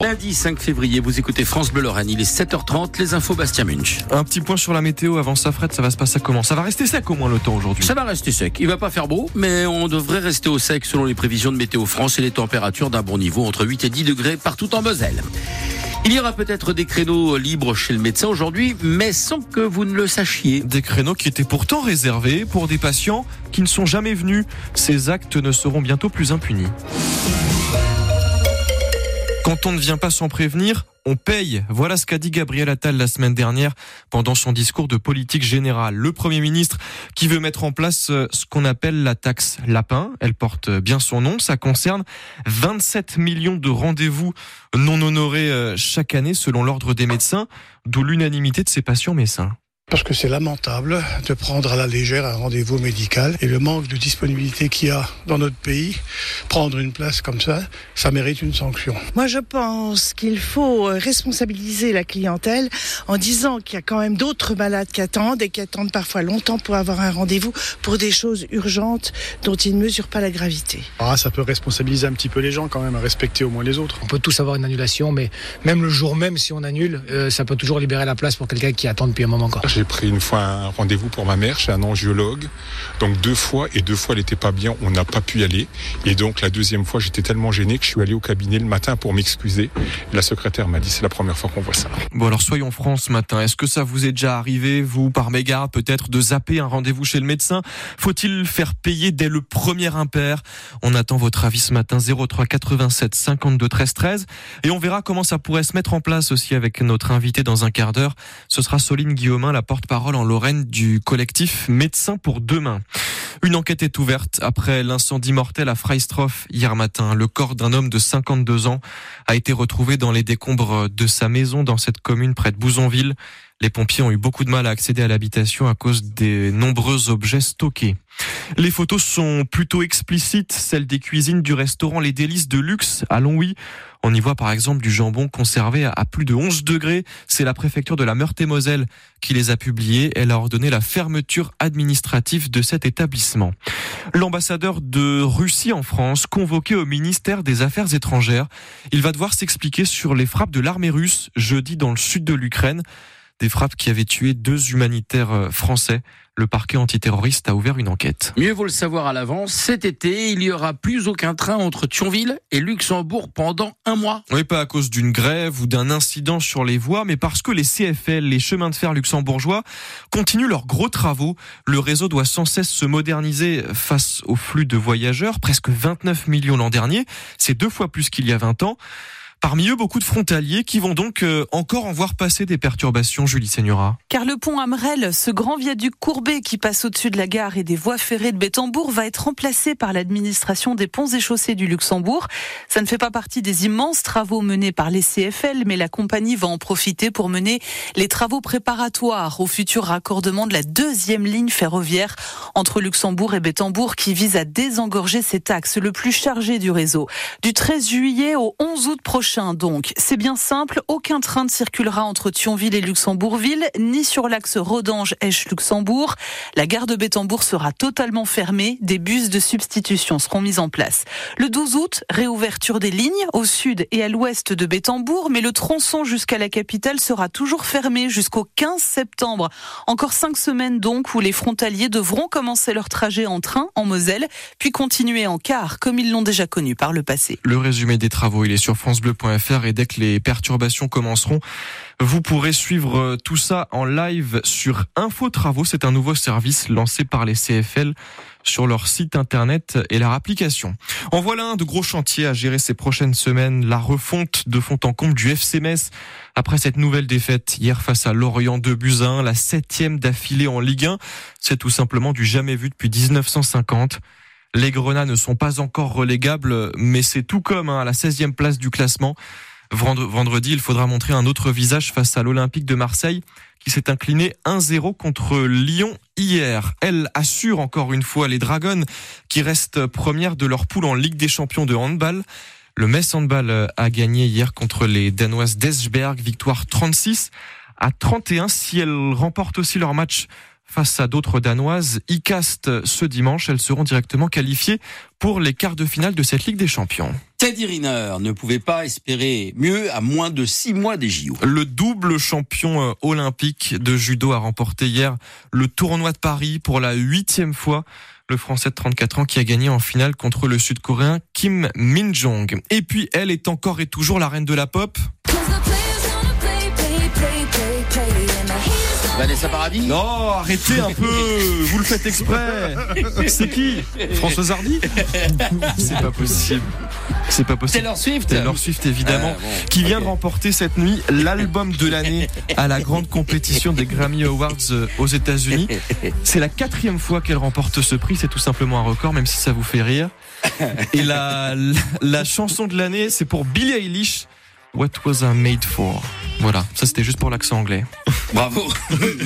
Lundi 5 février, vous écoutez France Bleu Lorraine, il est 7h30, les infos Bastien Munch. Un petit point sur la météo avant ça, Fred, ça va se passer comment? Ça va rester sec au moins le temps aujourd'hui? Ça va rester sec. Il va pas faire beau, mais on devrait rester au sec selon les prévisions de Météo France et les températures d'un bon niveau entre 8 et 10 degrés partout en Moselle. Il y aura peut-être des créneaux libres chez le médecin aujourd'hui, mais sans que vous ne le sachiez. Des créneaux qui étaient pourtant réservés pour des patients qui ne sont jamais venus. Ces actes ne seront bientôt plus impunis. Quand on ne vient pas sans prévenir, on paye. Voilà ce qu'a dit Gabriel Attal la semaine dernière pendant son discours de politique générale. Le Premier ministre qui veut mettre en place euh, ce qu'on appelle la taxe lapin. Elle porte bien son nom. Ça concerne 27 millions de rendez-vous non honorés euh, chaque année selon l'ordre des médecins, d'où l'unanimité de ces patients médecins. Parce que c'est lamentable de prendre à la légère un rendez-vous médical et le manque de disponibilité qu'il y a dans notre pays, prendre une place comme ça, ça mérite une sanction. Moi, je pense qu'il faut euh, responsabiliser la clientèle en disant qu'il y a quand même d'autres malades qui attendent et qui attendent parfois longtemps pour avoir un rendez-vous pour des choses urgentes dont ils ne mesurent pas la gravité. Ah, ça peut responsabiliser un petit peu les gens quand même à respecter au moins les autres. On peut tous avoir une annulation, mais même le jour même, si on annule, euh, ça peut toujours libérer la place pour quelqu'un qui attend depuis un moment encore. J'ai pris une fois un rendez-vous pour ma mère chez un angiologue. Donc deux fois, et deux fois elle n'était pas bien, on n'a pas pu y aller. Et donc la deuxième fois, j'étais tellement gêné que je suis allé au cabinet le matin pour m'excuser. La secrétaire m'a dit c'est la première fois qu'on voit ça. Bon alors soyons francs ce matin. Est-ce que ça vous est déjà arrivé, vous, par mégarde, peut-être, de zapper un rendez-vous chez le médecin? Faut-il faire payer dès le premier impair? On attend votre avis ce matin 03 87 52 13 13 et on verra comment ça pourrait se mettre en place aussi avec notre invité dans un quart d'heure. Ce sera Soline Guillaumin, la porte-parole en Lorraine du collectif Médecins pour demain. Une enquête est ouverte après l'incendie mortel à Freistroff hier matin. Le corps d'un homme de 52 ans a été retrouvé dans les décombres de sa maison dans cette commune près de Bouzonville. Les pompiers ont eu beaucoup de mal à accéder à l'habitation à cause des nombreux objets stockés. Les photos sont plutôt explicites, celles des cuisines du restaurant Les Délices de Luxe à Longwy. On y voit par exemple du jambon conservé à plus de 11 degrés. C'est la préfecture de la Meurthe-et-Moselle qui les a publiés. Elle a ordonné la fermeture administrative de cet établissement. L'ambassadeur de Russie en France, convoqué au ministère des Affaires étrangères, il va devoir s'expliquer sur les frappes de l'armée russe jeudi dans le sud de l'Ukraine des frappes qui avaient tué deux humanitaires euh, français. Le parquet antiterroriste a ouvert une enquête. Mieux vaut le savoir à l'avance, cet été, il n'y aura plus aucun train entre Thionville et Luxembourg pendant un mois. Oui, pas à cause d'une grève ou d'un incident sur les voies, mais parce que les CFL, les chemins de fer luxembourgeois, continuent leurs gros travaux. Le réseau doit sans cesse se moderniser face au flux de voyageurs, presque 29 millions l'an dernier. C'est deux fois plus qu'il y a 20 ans. Parmi eux, beaucoup de frontaliers qui vont donc euh, encore en voir passer des perturbations, Julie Seigneura. Car le pont Amrel, ce grand viaduc courbé qui passe au-dessus de la gare et des voies ferrées de Bétambourg, va être remplacé par l'administration des ponts et chaussées du Luxembourg. Ça ne fait pas partie des immenses travaux menés par les CFL, mais la compagnie va en profiter pour mener les travaux préparatoires au futur raccordement de la deuxième ligne ferroviaire entre Luxembourg et Bétambourg qui vise à désengorger cet axe le plus chargé du réseau. Du 13 juillet au 11 août prochain, donc. C'est bien simple, aucun train ne circulera entre Thionville et Luxembourgville, ni sur l'axe Rodange-Esch-Luxembourg. La gare de Bétambourg sera totalement fermée, des bus de substitution seront mis en place. Le 12 août, réouverture des lignes au sud et à l'ouest de Bétambourg, mais le tronçon jusqu'à la capitale sera toujours fermé jusqu'au 15 septembre. Encore cinq semaines donc où les frontaliers devront commencer leur trajet en train en Moselle, puis continuer en car comme ils l'ont déjà connu par le passé. Le résumé des travaux, il est sur France Bleu et dès que les perturbations commenceront, vous pourrez suivre euh, tout ça en live sur Info Travaux. C'est un nouveau service lancé par les CFL sur leur site internet et leur application. En voilà un de gros chantiers à gérer ces prochaines semaines, la refonte de fond en comble du FC Metz après cette nouvelle défaite hier face à Lorient de Buzyn, la septième d'affilée en Ligue 1. C'est tout simplement du jamais vu depuis 1950. Les Grenats ne sont pas encore relégables, mais c'est tout comme hein, à la 16e place du classement. Vendredi, il faudra montrer un autre visage face à l'Olympique de Marseille qui s'est incliné 1-0 contre Lyon hier. Elle assure encore une fois les Dragons qui restent premières de leur poule en Ligue des Champions de handball. Le Metz Handball a gagné hier contre les Danoises d'Esberg, victoire 36 à 31 si elles remportent aussi leur match face à d'autres danoises. ICAST ce dimanche, elles seront directement qualifiées pour les quarts de finale de cette Ligue des Champions. Teddy Riner ne pouvait pas espérer mieux à moins de six mois des JO. Le double champion euh, olympique de judo a remporté hier le tournoi de Paris pour la huitième fois. Le Français de 34 ans qui a gagné en finale contre le Sud-Coréen Kim Min-jong. Et puis elle est encore et toujours la reine de la pop. Vanessa Paradis? Non, arrêtez un peu Vous le faites exprès C'est qui? Françoise Hardy? C'est pas possible. C'est pas possible. Taylor Swift Taylor Swift évidemment, Ah, bon, qui vient de remporter cette nuit l'album de l'année à la grande compétition des Grammy Awards euh, aux États-Unis. C'est la quatrième fois qu'elle remporte ce prix, c'est tout simplement un record, même si ça vous fait rire. Et la, la, la chanson de l'année, c'est pour Billie Eilish. What was I made for? Voilà, ça c'était juste pour l'accent anglais. Bravo.